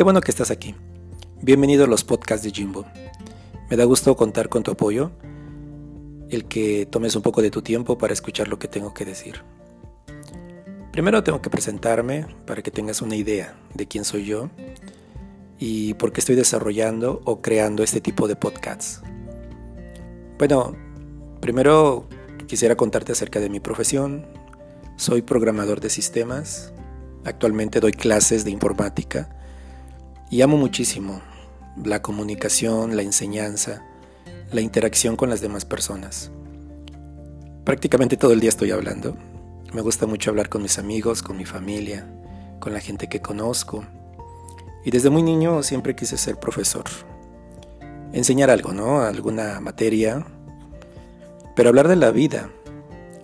Qué bueno que estás aquí. Bienvenido a los podcasts de Jimbo. Me da gusto contar con tu apoyo, el que tomes un poco de tu tiempo para escuchar lo que tengo que decir. Primero tengo que presentarme para que tengas una idea de quién soy yo y por qué estoy desarrollando o creando este tipo de podcasts. Bueno, primero quisiera contarte acerca de mi profesión. Soy programador de sistemas. Actualmente doy clases de informática y amo muchísimo la comunicación, la enseñanza, la interacción con las demás personas. Prácticamente todo el día estoy hablando. Me gusta mucho hablar con mis amigos, con mi familia, con la gente que conozco. Y desde muy niño siempre quise ser profesor. Enseñar algo, ¿no? Alguna materia. Pero hablar de la vida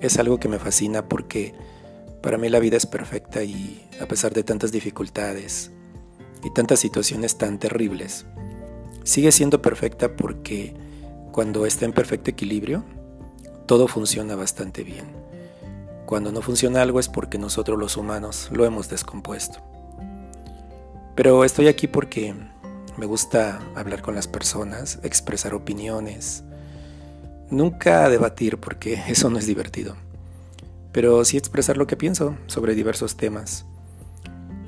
es algo que me fascina porque para mí la vida es perfecta y a pesar de tantas dificultades, y tantas situaciones tan terribles, sigue siendo perfecta porque cuando está en perfecto equilibrio, todo funciona bastante bien. Cuando no funciona algo es porque nosotros los humanos lo hemos descompuesto. Pero estoy aquí porque me gusta hablar con las personas, expresar opiniones, nunca debatir porque eso no es divertido, pero sí expresar lo que pienso sobre diversos temas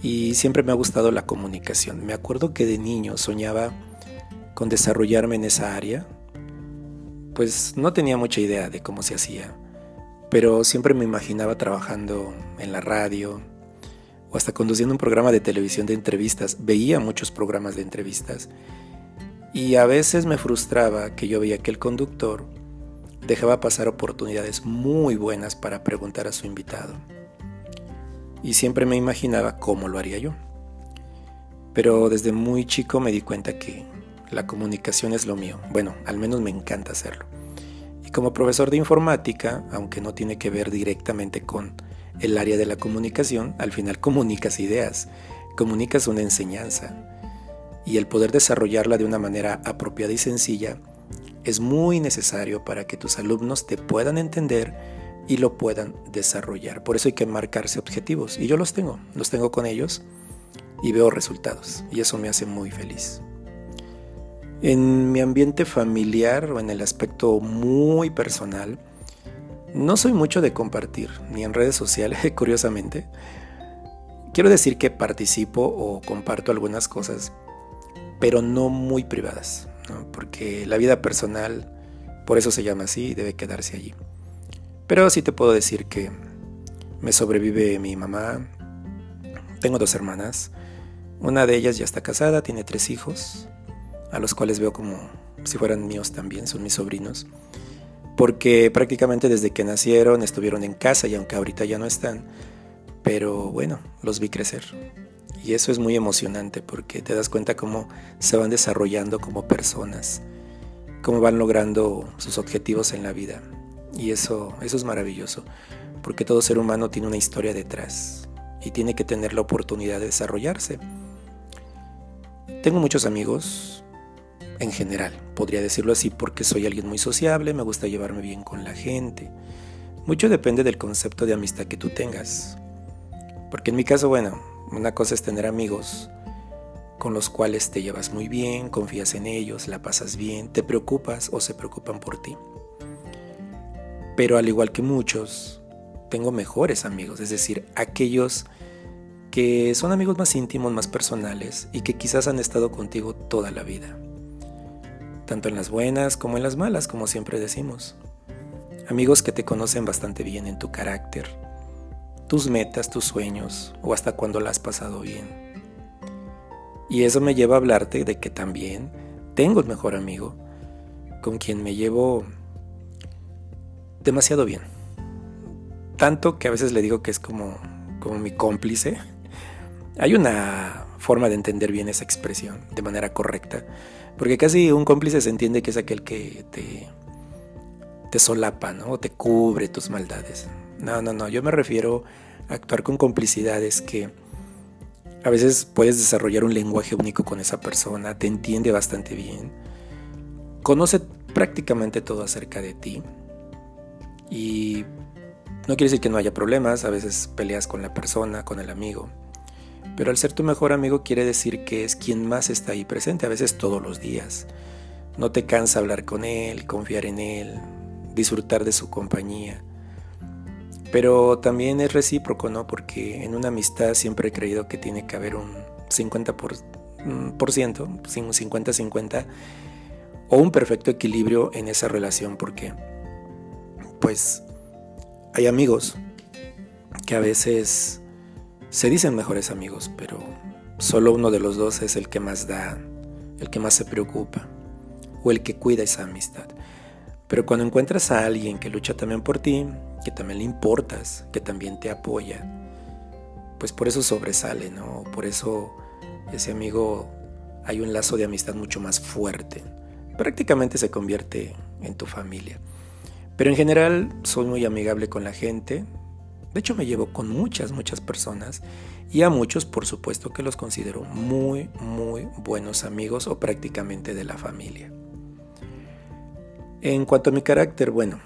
y siempre me ha gustado la comunicación. Me acuerdo que de niño soñaba con desarrollarme en esa área, pues no tenía mucha idea de cómo se hacía, pero siempre me imaginaba trabajando en la radio o hasta conduciendo un programa de televisión de entrevistas. Veía muchos programas de entrevistas y a veces me frustraba que yo veía que el conductor dejaba pasar oportunidades muy buenas para preguntar a su invitado y siempre me imaginaba cómo lo haría yo. Pero desde muy chico me di cuenta que la comunicación es lo mío. Bueno, al menos me encanta hacerlo. Y como profesor de informática, aunque no tiene que ver directamente con el área de la comunicación, al final comunicas ideas, comunicas una enseñanza. Y el poder desarrollarla de una manera apropiada y sencilla es muy necesario para que tus alumnos te puedan entender y lo puedan desarrollar. Por eso hay que marcarse objetivos y yo los tengo, los tengo con ellos y veo resultados y eso me hace muy feliz. En mi ambiente familiar o en el aspecto muy personal, no soy mucho de compartir, ni en redes sociales, curiosamente. Quiero decir que participo o comparto algunas cosas, pero no muy privadas, porque la vida personal, por eso se llama así, debe quedarse allí. Pero sí te puedo decir que me sobrevive mi mamá. Tengo dos hermanas. Una de ellas ya está casada, tiene tres hijos, a los cuales veo como si fueran míos también, son mis sobrinos. Porque prácticamente desde que nacieron estuvieron en casa y aunque ahorita ya no están, pero bueno, los vi crecer. Y eso es muy emocionante porque te das cuenta cómo se van desarrollando como personas, cómo van logrando sus objetivos en la vida. Y eso, eso es maravilloso, porque todo ser humano tiene una historia detrás y tiene que tener la oportunidad de desarrollarse. Tengo muchos amigos, en general, podría decirlo así, porque soy alguien muy sociable, me gusta llevarme bien con la gente. Mucho depende del concepto de amistad que tú tengas. Porque en mi caso, bueno, una cosa es tener amigos con los cuales te llevas muy bien, confías en ellos, la pasas bien, te preocupas o se preocupan por ti. Pero al igual que muchos, tengo mejores amigos, es decir, aquellos que son amigos más íntimos, más personales y que quizás han estado contigo toda la vida. Tanto en las buenas como en las malas, como siempre decimos. Amigos que te conocen bastante bien en tu carácter, tus metas, tus sueños o hasta cuando la has pasado bien. Y eso me lleva a hablarte de que también tengo el mejor amigo con quien me llevo demasiado bien. Tanto que a veces le digo que es como, como mi cómplice. Hay una forma de entender bien esa expresión de manera correcta, porque casi un cómplice se entiende que es aquel que te, te solapa, ¿no? te cubre tus maldades. No, no, no, yo me refiero a actuar con complicidades que a veces puedes desarrollar un lenguaje único con esa persona, te entiende bastante bien, conoce prácticamente todo acerca de ti, y no quiere decir que no haya problemas, a veces peleas con la persona, con el amigo, Pero al ser tu mejor amigo quiere decir que es quien más está ahí presente, a veces todos los días. No te cansa hablar con él, confiar en él, disfrutar de su compañía. Pero también es recíproco, ¿no? Porque en una amistad siempre he creído que tiene que haber un 50%, por, mm, un 50-50, o un perfecto equilibrio en esa relación, porque pues hay amigos que a veces se dicen mejores amigos, pero solo uno de los dos es el que más da, el que más se preocupa o el que cuida esa amistad. Pero cuando encuentras a alguien que lucha también por ti, que también le importas, que también te apoya, pues por eso sobresale, ¿no? Por eso ese amigo hay un lazo de amistad mucho más fuerte. Prácticamente se convierte en tu familia. Pero en general soy muy amigable con la gente. De hecho me llevo con muchas, muchas personas. Y a muchos por supuesto que los considero muy, muy buenos amigos o prácticamente de la familia. En cuanto a mi carácter, bueno,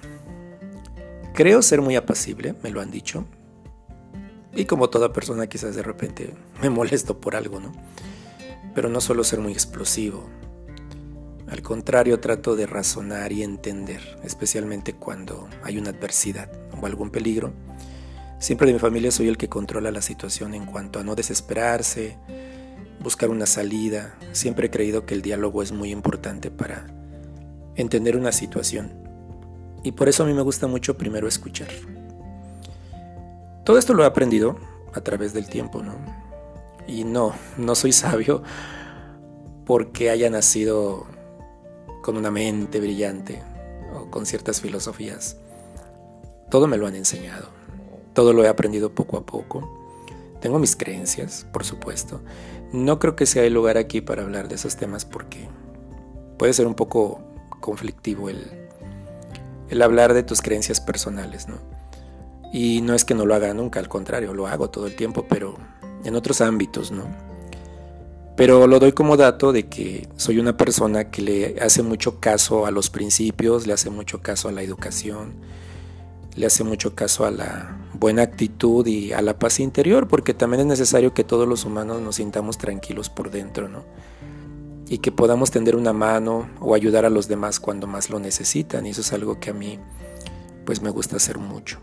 creo ser muy apacible, me lo han dicho. Y como toda persona quizás de repente me molesto por algo, ¿no? Pero no suelo ser muy explosivo. Al contrario, trato de razonar y entender, especialmente cuando hay una adversidad o algún peligro. Siempre de mi familia soy el que controla la situación en cuanto a no desesperarse, buscar una salida. Siempre he creído que el diálogo es muy importante para entender una situación. Y por eso a mí me gusta mucho primero escuchar. Todo esto lo he aprendido a través del tiempo, ¿no? Y no, no soy sabio porque haya nacido con una mente brillante o con ciertas filosofías. Todo me lo han enseñado. Todo lo he aprendido poco a poco. Tengo mis creencias, por supuesto. No creo que sea el lugar aquí para hablar de esos temas porque puede ser un poco conflictivo el, el hablar de tus creencias personales, ¿no? Y no es que no lo haga nunca, al contrario, lo hago todo el tiempo, pero en otros ámbitos, ¿no? Pero lo doy como dato de que soy una persona que le hace mucho caso a los principios, le hace mucho caso a la educación, le hace mucho caso a la buena actitud y a la paz interior, porque también es necesario que todos los humanos nos sintamos tranquilos por dentro, ¿no? y que podamos tender una mano o ayudar a los demás cuando más lo necesitan y eso es algo que a mí pues me gusta hacer mucho.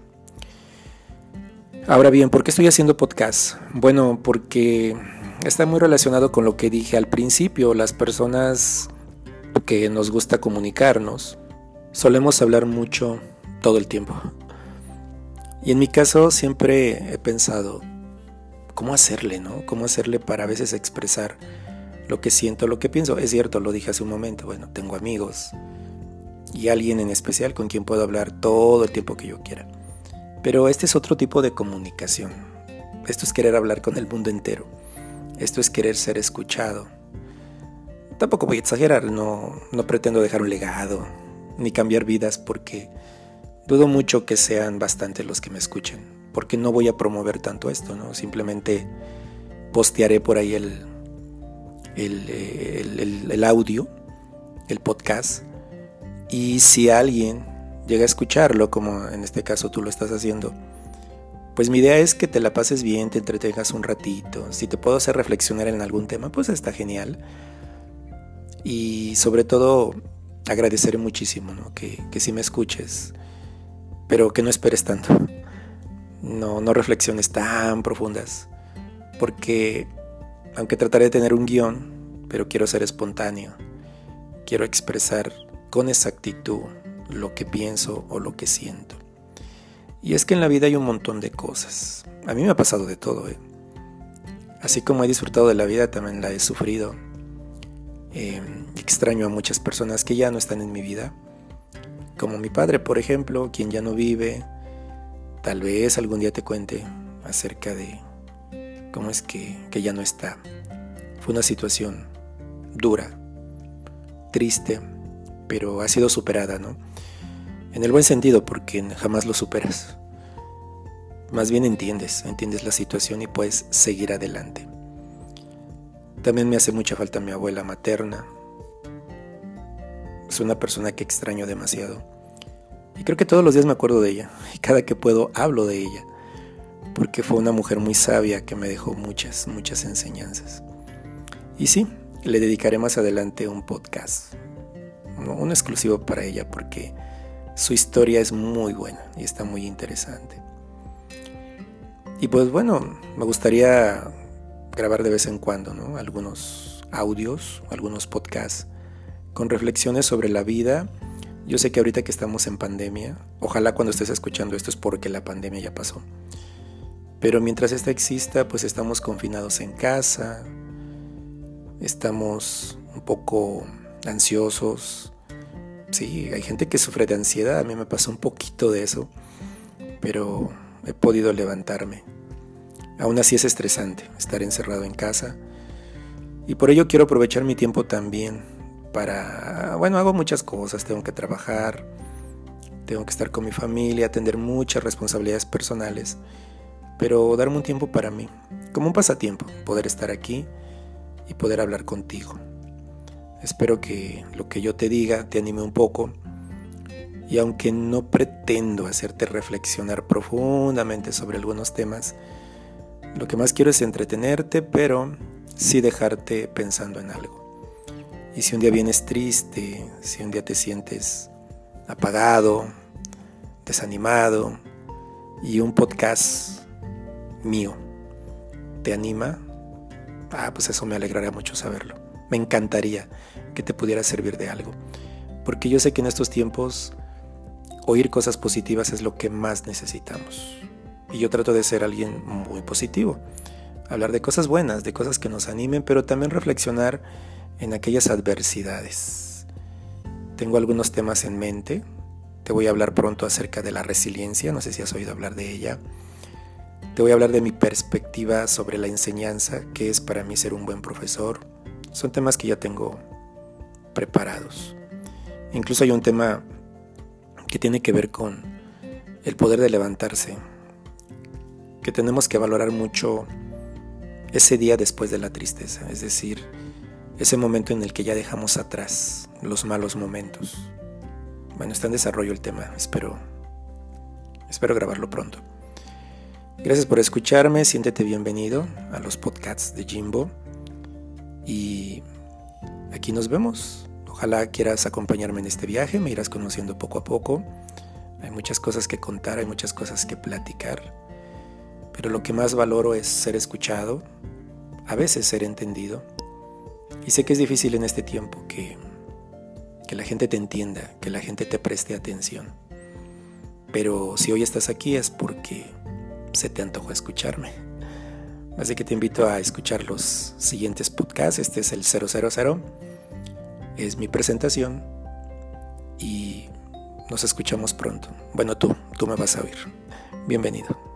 Ahora bien, ¿por qué estoy haciendo podcast? Bueno, porque está muy relacionado con lo que dije al principio, las personas que nos gusta comunicarnos, solemos hablar mucho todo el tiempo. Y en mi caso siempre he pensado, ¿cómo hacerle, no? ¿Cómo hacerle para a veces expresar lo que siento, lo que pienso. Es cierto, lo dije hace un momento, bueno, tengo amigos y alguien en especial con quien puedo hablar todo el tiempo que yo quiera. Pero este es otro tipo de comunicación. Esto es querer hablar con el mundo entero. Esto es querer ser escuchado. Tampoco voy a exagerar, no, no pretendo dejar un legado ni cambiar vidas porque dudo mucho que sean bastante los que me escuchen, porque no voy a promover tanto esto, ¿no? Simplemente postearé por ahí el, el, audio, el podcast, y si alguien llega a escucharlo, como en este caso tú lo estás haciendo, pues mi idea es que te la pases bien, te entretengas un ratito. Si te puedo hacer reflexionar en algún tema, pues está genial. Y sobre todo, agradeceré muchísimo que, que si me escuches, pero que no esperes tanto. No, no reflexiones tan profundas, porque aunque trataré de tener un guion, pero quiero ser espontáneo. Quiero expresar con exactitud lo que pienso o lo que siento. Y es que en la vida hay un montón de cosas. A mí me ha pasado de todo. ¿eh? Así como he disfrutado de la vida, también la he sufrido. Em, extraño a muchas personas que ya no están en mi vida. Como mi padre, por ejemplo, quien ya no vive. Tal vez algún día te cuente acerca de cómo es que, que ya no está. Fue una situación dura, triste, pero ha sido superada, ¿no? En el buen sentido, porque jamás lo superas. Más bien entiendes, entiendes la situación y puedes seguir adelante. También me hace mucha falta mi abuela materna. Es una persona que extraño demasiado. Y creo que todos los días me acuerdo de ella. Y cada que puedo hablo de ella porque fue una mujer muy sabia que me dejó muchas, muchas enseñanzas. Y sí, le dedicaré más adelante un podcast, un exclusivo para ella, porque su historia es muy buena y está muy interesante. Y pues bueno, me gustaría grabar de vez en cuando ¿no? algunos audios, algunos podcasts con reflexiones sobre la vida. Yo sé que ahorita que estamos en pandemia, ojalá cuando estés escuchando esto es porque la pandemia ya pasó. Pero mientras esta exista, pues estamos confinados en casa, estamos un poco ansiosos. Sí, hay gente que sufre de ansiedad, a mí me pasa un poquito de eso, pero he podido levantarme. Aún así es estresante estar encerrado en casa y por ello quiero aprovechar mi tiempo también para, bueno, hago muchas cosas, tengo que trabajar, tengo que estar con mi familia, atender muchas responsabilidades personales pero darme un tiempo para mí, como un pasatiempo, poder estar aquí y poder hablar contigo. Espero que lo que yo te diga te anime un poco y aunque no pretendo hacerte reflexionar profundamente sobre algunos temas, lo que más quiero es entretenerte, pero sí dejarte pensando en algo. Y si un día vienes triste, si un día te sientes apagado, desanimado, y un podcast mío te anima, ah, pues eso me alegraría mucho saberlo. Me encantaría que te pudiera servir de algo. Porque yo sé que en estos tiempos oír cosas positivas es lo que más necesitamos. Y yo trato de ser alguien muy positivo. Hablar de cosas buenas, de cosas que nos animen, pero también reflexionar en aquellas adversidades. Tengo algunos temas en mente. Te voy a hablar pronto acerca de la resiliencia. No sé si has oído hablar de ella te voy a hablar de mi perspectiva sobre la enseñanza, que es para mí ser un buen profesor. Son temas que ya tengo preparados. Incluso hay un tema que tiene que ver con el poder de levantarse, que tenemos que valorar mucho ese día después de la tristeza, es decir, ese momento en el que ya dejamos atrás los malos momentos. Bueno, está en desarrollo el tema, espero espero grabarlo pronto. Gracias por escucharme, siéntete bienvenido a los podcasts de Jimbo y aquí nos vemos. Ojalá quieras acompañarme en este viaje, me irás conociendo poco a poco. Hay muchas cosas que contar, hay muchas cosas que platicar, pero lo que más valoro es ser escuchado, a veces ser entendido. Y sé que es difícil en este tiempo que, que la gente te entienda, que la gente te preste atención. Pero si hoy estás aquí es porque se te antojó escucharme. Así que te invito a escuchar los siguientes podcasts. Este es el 000. Es mi presentación. Y nos escuchamos pronto. Bueno, tú, tú me vas a oír. Bienvenido.